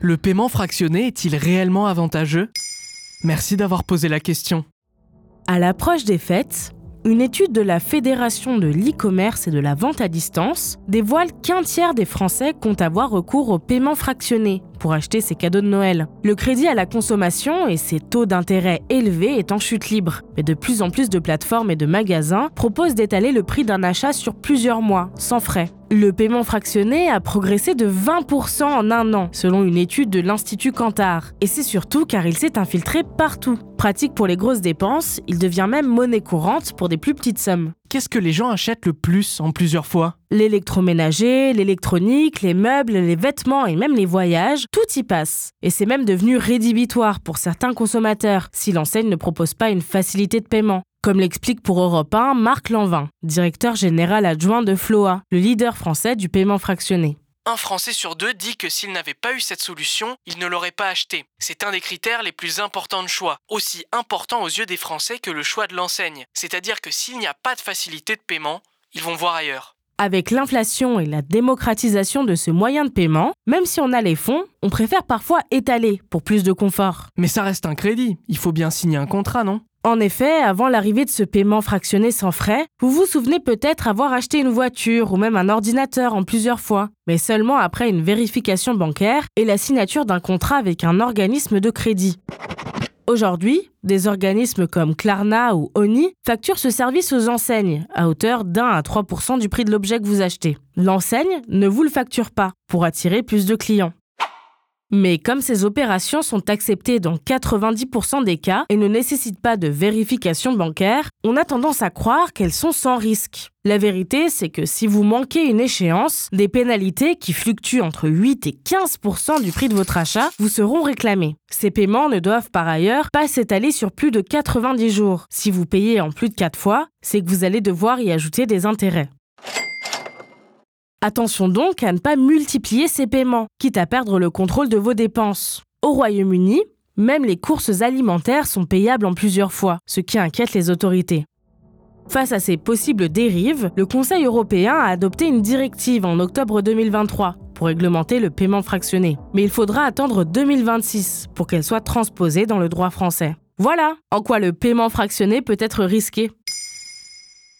Le paiement fractionné est-il réellement avantageux? Merci d'avoir posé la question. À l'approche des fêtes, une étude de la Fédération de l'e-commerce et de la vente à distance dévoile qu'un tiers des Français comptent avoir recours au paiement fractionné pour acheter ses cadeaux de Noël. Le crédit à la consommation et ses taux d'intérêt élevés est en chute libre, mais de plus en plus de plateformes et de magasins proposent d'étaler le prix d'un achat sur plusieurs mois, sans frais. Le paiement fractionné a progressé de 20% en un an, selon une étude de l'Institut Cantar. Et c'est surtout car il s'est infiltré partout. Pratique pour les grosses dépenses, il devient même monnaie courante pour des plus petites sommes. Qu'est-ce que les gens achètent le plus en plusieurs fois? L'électroménager, l'électronique, les meubles, les vêtements et même les voyages, tout y passe. Et c'est même devenu rédhibitoire pour certains consommateurs si l'enseigne ne propose pas une facilité de paiement comme l'explique pour Europe 1 Marc Lanvin, directeur général adjoint de Floa, le leader français du paiement fractionné. Un Français sur deux dit que s'il n'avait pas eu cette solution, il ne l'aurait pas acheté. C'est un des critères les plus importants de choix, aussi important aux yeux des Français que le choix de l'enseigne. C'est-à-dire que s'il n'y a pas de facilité de paiement, ils vont voir ailleurs. Avec l'inflation et la démocratisation de ce moyen de paiement, même si on a les fonds, on préfère parfois étaler pour plus de confort. Mais ça reste un crédit, il faut bien signer un contrat, non? En effet, avant l'arrivée de ce paiement fractionné sans frais, vous vous souvenez peut-être avoir acheté une voiture ou même un ordinateur en plusieurs fois, mais seulement après une vérification bancaire et la signature d'un contrat avec un organisme de crédit. Aujourd'hui, des organismes comme Klarna ou Oni facturent ce service aux enseignes à hauteur d'un à 3% du prix de l'objet que vous achetez. L'enseigne ne vous le facture pas pour attirer plus de clients. Mais comme ces opérations sont acceptées dans 90% des cas et ne nécessitent pas de vérification bancaire, on a tendance à croire qu'elles sont sans risque. La vérité, c'est que si vous manquez une échéance, des pénalités qui fluctuent entre 8 et 15% du prix de votre achat vous seront réclamées. Ces paiements ne doivent par ailleurs pas s'étaler sur plus de 90 jours. Si vous payez en plus de 4 fois, c'est que vous allez devoir y ajouter des intérêts. Attention donc à ne pas multiplier ces paiements, quitte à perdre le contrôle de vos dépenses. Au Royaume-Uni, même les courses alimentaires sont payables en plusieurs fois, ce qui inquiète les autorités. Face à ces possibles dérives, le Conseil européen a adopté une directive en octobre 2023 pour réglementer le paiement fractionné. Mais il faudra attendre 2026 pour qu'elle soit transposée dans le droit français. Voilà en quoi le paiement fractionné peut être risqué.